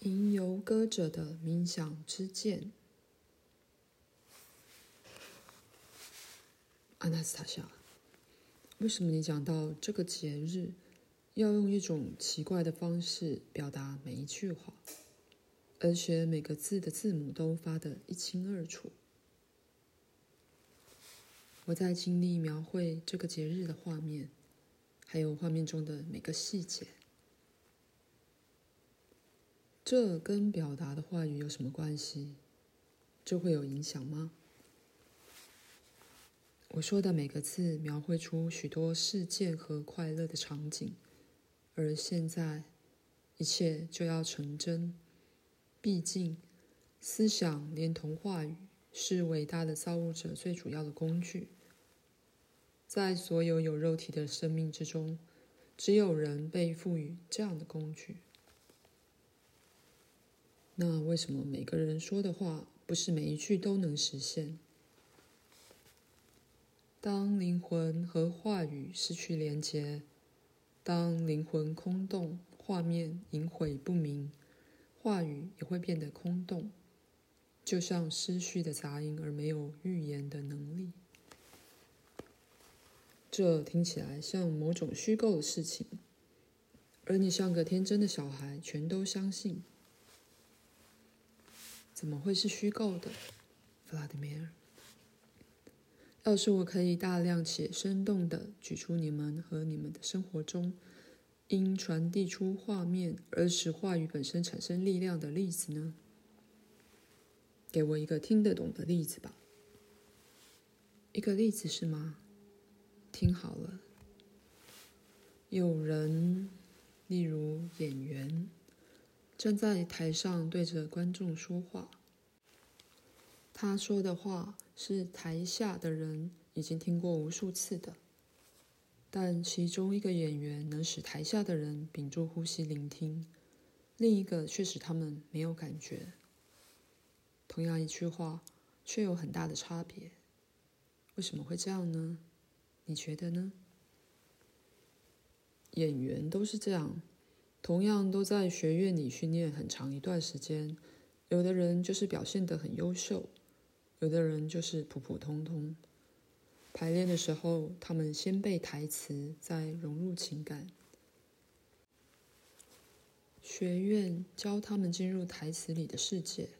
吟游歌者的冥想之剑，阿纳斯塔夏，为什么你讲到这个节日，要用一种奇怪的方式表达每一句话，而且每个字的字母都发得一清二楚？我在尽力描绘这个节日的画面，还有画面中的每个细节。这跟表达的话语有什么关系？这会有影响吗？我说的每个字描绘出许多事件和快乐的场景，而现在一切就要成真。毕竟，思想连同话语是伟大的造物者最主要的工具。在所有有肉体的生命之中，只有人被赋予这样的工具。那为什么每个人说的话不是每一句都能实现？当灵魂和话语失去连接，当灵魂空洞，画面隐晦不明，话语也会变得空洞，就像失去的杂音而没有预言的能力。这听起来像某种虚构的事情，而你像个天真的小孩，全都相信。怎么会是虚构的，弗拉迪米尔？要是我可以大量且生动地举出你们和你们的生活中因传递出画面而使话语本身产生力量的例子呢？给我一个听得懂的例子吧。一个例子是吗？听好了，有人，例如演员，站在台上对着观众说话。他说的话是台下的人已经听过无数次的，但其中一个演员能使台下的人屏住呼吸聆听，另一个却使他们没有感觉。同样一句话，却有很大的差别。为什么会这样呢？你觉得呢？演员都是这样，同样都在学院里训练很长一段时间。有的人就是表现得很优秀，有的人就是普普通通。排练的时候，他们先背台词，再融入情感。学院教他们进入台词里的世界，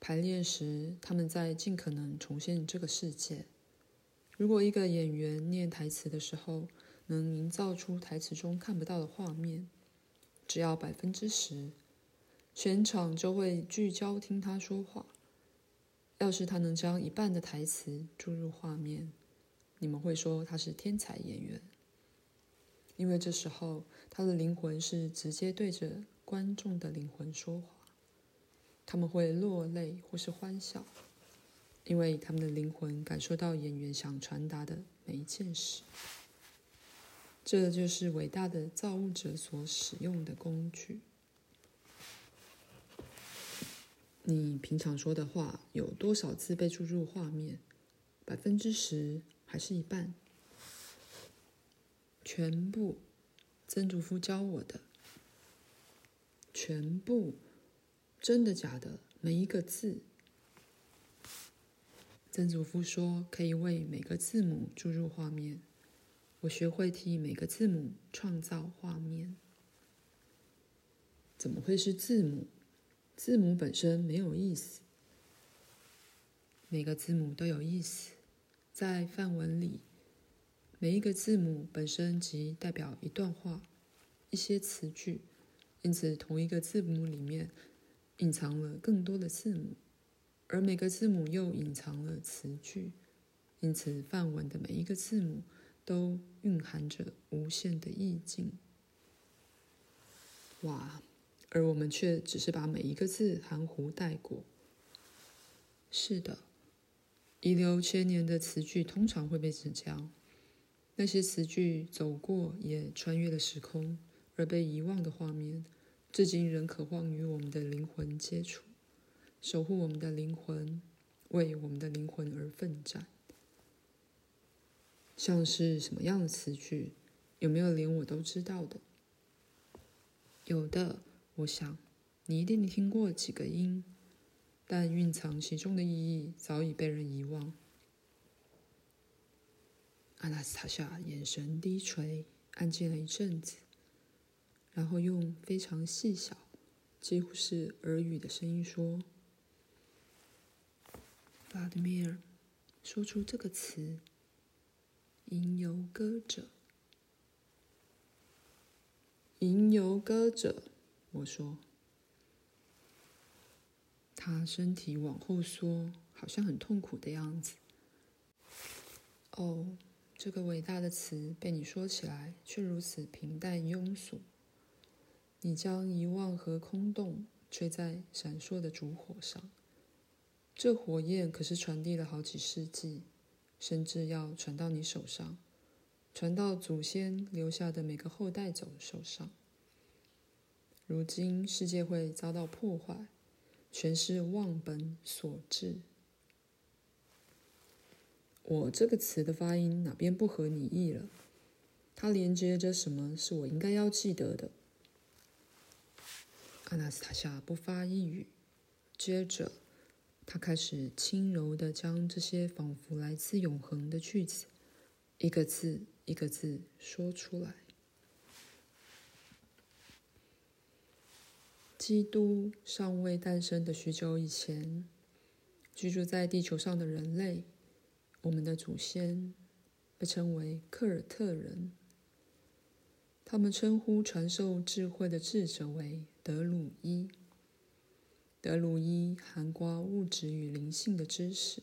排练时，他们在尽可能重现这个世界。如果一个演员念台词的时候能营造出台词中看不到的画面，只要百分之十，全场就会聚焦听他说话。要是他能将一半的台词注入画面，你们会说他是天才演员，因为这时候他的灵魂是直接对着观众的灵魂说话，他们会落泪或是欢笑。因为他们的灵魂感受到演员想传达的每一件事，这就是伟大的造物者所使用的工具。你平常说的话有多少字被注入画面？百分之十还是一半？全部。曾祖父教我的。全部。真的假的？每一个字。曾祖父说：“可以为每个字母注入画面。”我学会替每个字母创造画面。怎么会是字母？字母本身没有意思。每个字母都有意思。在梵文里，每一个字母本身即代表一段话、一些词句，因此同一个字母里面隐藏了更多的字母。而每个字母又隐藏了词句，因此梵文的每一个字母都蕴含着无限的意境。哇！而我们却只是把每一个字含糊带过。是的，遗留千年的词句通常会被指教。那些词句走过也穿越了时空，而被遗忘的画面，至今仍渴望与我们的灵魂接触。守护我们的灵魂，为我们的灵魂而奋战。像是什么样的词句？有没有连我都知道的？有的，我想，你一定听过几个音，但蕴藏其中的意义早已被人遗忘。阿纳斯塔夏眼神低垂，安静了一阵子，然后用非常细小、几乎是耳语的声音说：“弗拉德米尔，说出这个词，吟游歌者。”吟游歌者，我说。他身体往后缩，好像很痛苦的样子。哦。这个伟大的词被你说起来，却如此平淡庸俗。你将遗忘和空洞吹在闪烁的烛火上，这火焰可是传递了好几世纪，甚至要传到你手上，传到祖先留下的每个后代走手上。如今世界会遭到破坏，全是忘本所致。我这个词的发音哪边不合你意了？它连接着什么是我应该要记得的？阿纳斯塔夏不发一语，接着他开始轻柔地将这些仿佛来自永恒的句子，一个字一个字说出来。基督尚未诞生的许久以前，居住在地球上的人类。我们的祖先被称为克尔特人，他们称呼传授智慧的智者为德鲁伊。德鲁伊涵括物质与灵性的知识，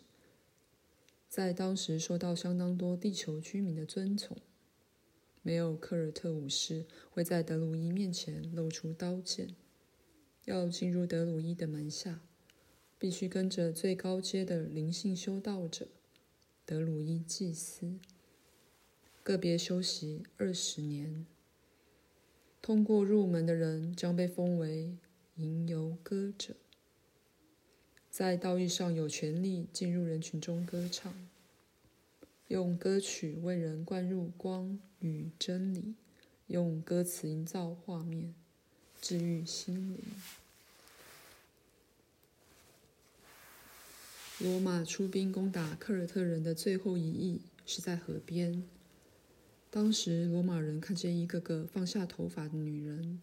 在当时受到相当多地球居民的尊崇。没有克尔特武士会在德鲁伊面前露出刀剑。要进入德鲁伊的门下，必须跟着最高阶的灵性修道者。德鲁伊祭司个别修习二十年，通过入门的人将被封为吟游歌者，在道义上有权利进入人群中歌唱，用歌曲为人灌入光与真理，用歌词营造画面，治愈心灵。罗马出兵攻打克尔特人的最后一役是在河边。当时，罗马人看见一个个放下头发的女人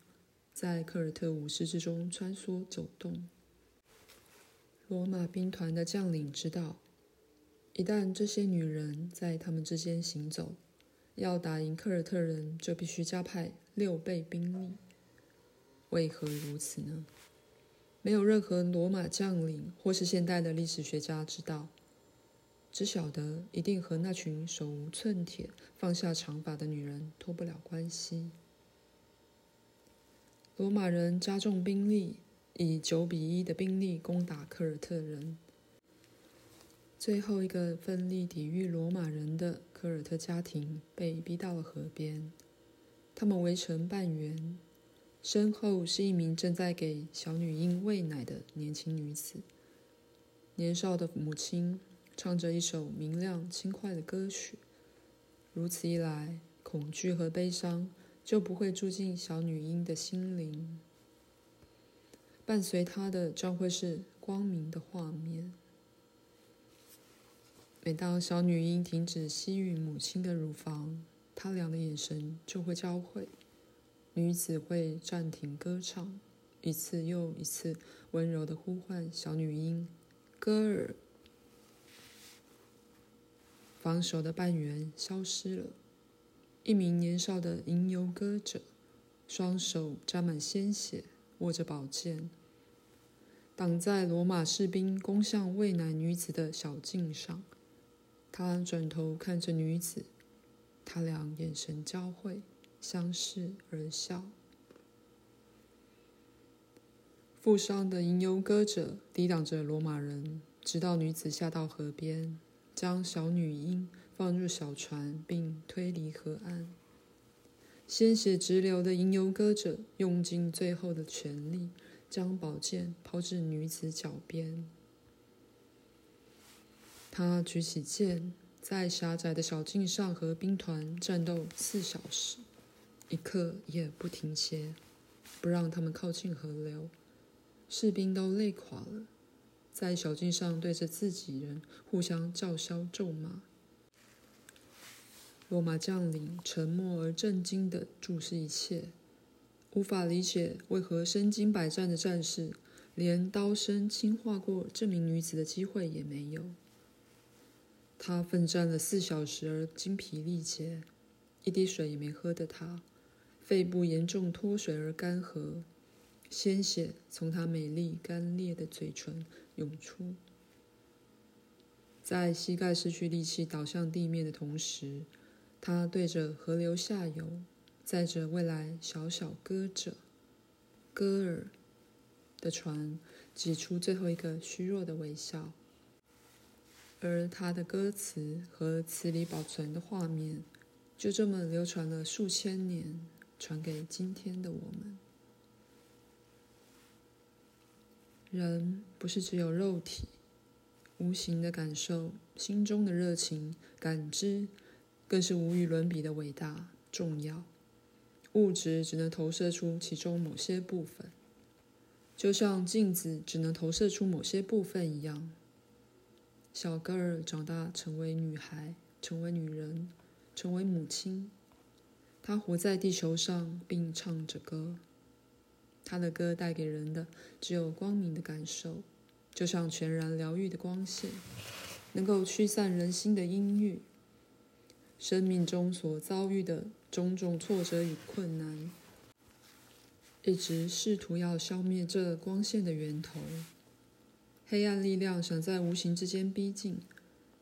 在克尔特武士之中穿梭走动。罗马兵团的将领知道，一旦这些女人在他们之间行走，要打赢克尔特人，就必须加派六倍兵力。为何如此呢？没有任何罗马将领或是现代的历史学家知道，只晓得一定和那群手无寸铁、放下长发的女人脱不了关系。罗马人加重兵力，以九比一的兵力攻打科尔特人。最后一个奋力抵御罗马人的科尔特家庭被逼到了河边，他们围成半圆。身后是一名正在给小女婴喂奶的年轻女子。年少的母亲唱着一首明亮轻快的歌曲。如此一来，恐惧和悲伤就不会住进小女婴的心灵。伴随她的将会是光明的画面。每当小女婴停止吸吮母亲的乳房，她俩的眼神就会交汇。女子会暂停歌唱，一次又一次温柔地呼唤小女婴“歌儿”。防守的半圆消失了，一名年少的吟游歌者，双手沾满鲜血，握着宝剑，挡在罗马士兵攻向喂奶女子的小径上。他转头看着女子，他俩眼神交汇。相视而笑。负伤的吟游歌者抵挡着罗马人，直到女子下到河边，将小女婴放入小船，并推离河岸。鲜血直流的吟游歌者用尽最后的全力，将宝剑抛至女子脚边。他举起剑，在狭窄的小径上和兵团战斗四小时。一刻也不停歇，不让他们靠近河流，士兵都累垮了，在小径上对着自己人互相叫嚣咒骂。罗马将领沉默而震惊地注视一切，无法理解为何身经百战的战士连刀身轻划过这名女子的机会也没有。他奋战了四小时而精疲力竭，一滴水也没喝的他，肺部严重脱水而干涸，鲜血从他美丽干裂的嘴唇涌出。在膝盖失去力气倒向地面的同时，他对着河流下游，载着未来小小歌者歌尔的船，挤出最后一个虚弱的微笑。而他的歌词和词里保存的画面，就这么流传了数千年，传给今天的我们。人不是只有肉体，无形的感受，心中的热情感知。更是无与伦比的伟大重要。物质只能投射出其中某些部分，就像镜子只能投射出某些部分一样。小个儿长大成为女孩，成为女人，成为母亲。她活在地球上，并唱着歌。她的歌带给人的只有光明的感受，就像全然疗愈的光线，能够驱散人心的阴郁。生命中所遭遇的种种挫折与困难，一直试图要消灭这光线的源头。黑暗力量想在无形之间逼近，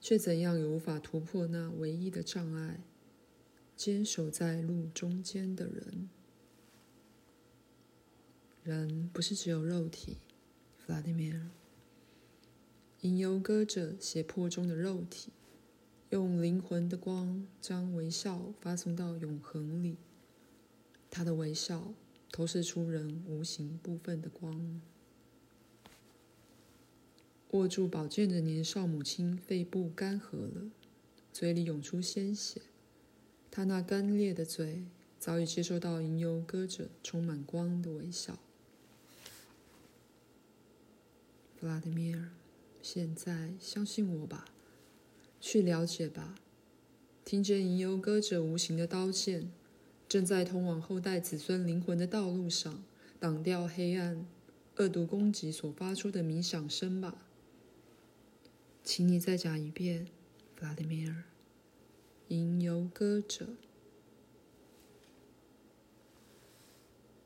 却怎样也无法突破那唯一的障碍——坚守在路中间的人。人不是只有肉体，弗拉迪米尔。吟游歌者血泊中的肉体。用灵魂的光将微笑发送到永恒里，他的微笑投射出人无形部分的光。握住宝剑的年少母亲肺部干涸了，嘴里涌出鲜血，她那干裂的嘴早已接收到吟游歌者充满光的微笑。弗拉德米尔，现在相信我吧。去了解吧，听见吟游歌者无形的刀剑，正在通往后代子孙灵魂的道路上，挡掉黑暗、恶毒攻击所发出的鸣响声吧。请你再讲一遍，弗拉迪米尔。吟游歌者，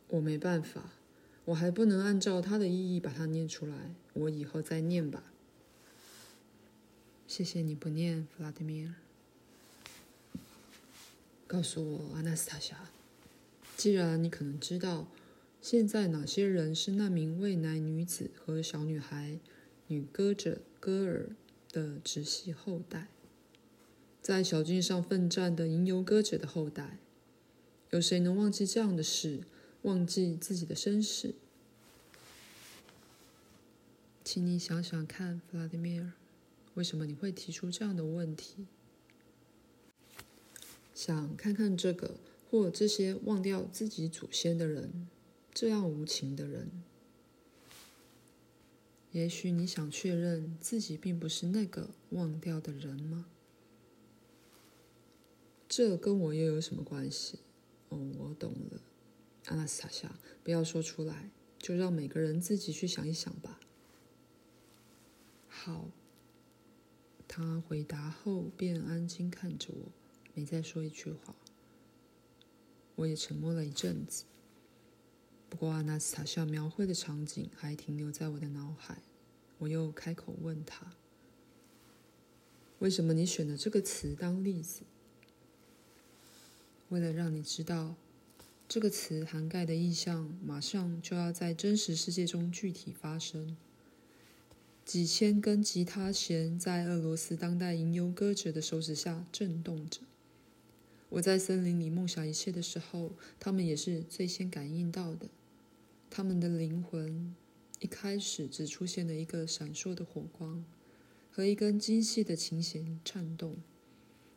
我没办法，我还不能按照它的意义把它念出来，我以后再念吧。谢谢你不念，弗拉德米尔。告诉我，阿纳斯塔夏，既然你可能知道，现在哪些人是那名未来女子和小女孩女歌者戈尔的直系后代，在小径上奋战的吟游歌者的后代，有谁能忘记这样的事，忘记自己的身世？请你想想看，弗拉德米尔。为什么你会提出这样的问题？想看看这个或这些忘掉自己祖先的人，这样无情的人。也许你想确认自己并不是那个忘掉的人吗？这跟我又有什么关系？哦，我懂了，阿拉斯塔夏，不要说出来，就让每个人自己去想一想吧。好。他回答后，便安静看着我，没再说一句话。我也沉默了一阵子。不过，阿纳斯塔夏描绘的场景还停留在我的脑海。我又开口问他：“为什么你选了这个词当例子？”为了让你知道，这个词涵盖的意象马上就要在真实世界中具体发生。几千根吉他弦在俄罗斯当代吟游歌者的手指下震动着。我在森林里梦想一切的时候，他们也是最先感应到的。他们的灵魂一开始只出现了一个闪烁的火光和一根精细的琴弦颤动，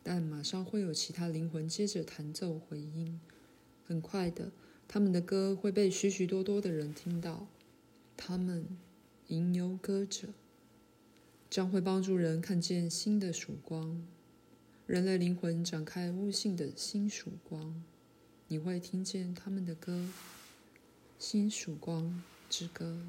但马上会有其他灵魂接着弹奏回音。很快的，他们的歌会被许许多多的人听到。他们吟游歌者，将会帮助人看见新的曙光，人类灵魂展开悟性的新曙光。你会听见他们的歌，新曙光之歌。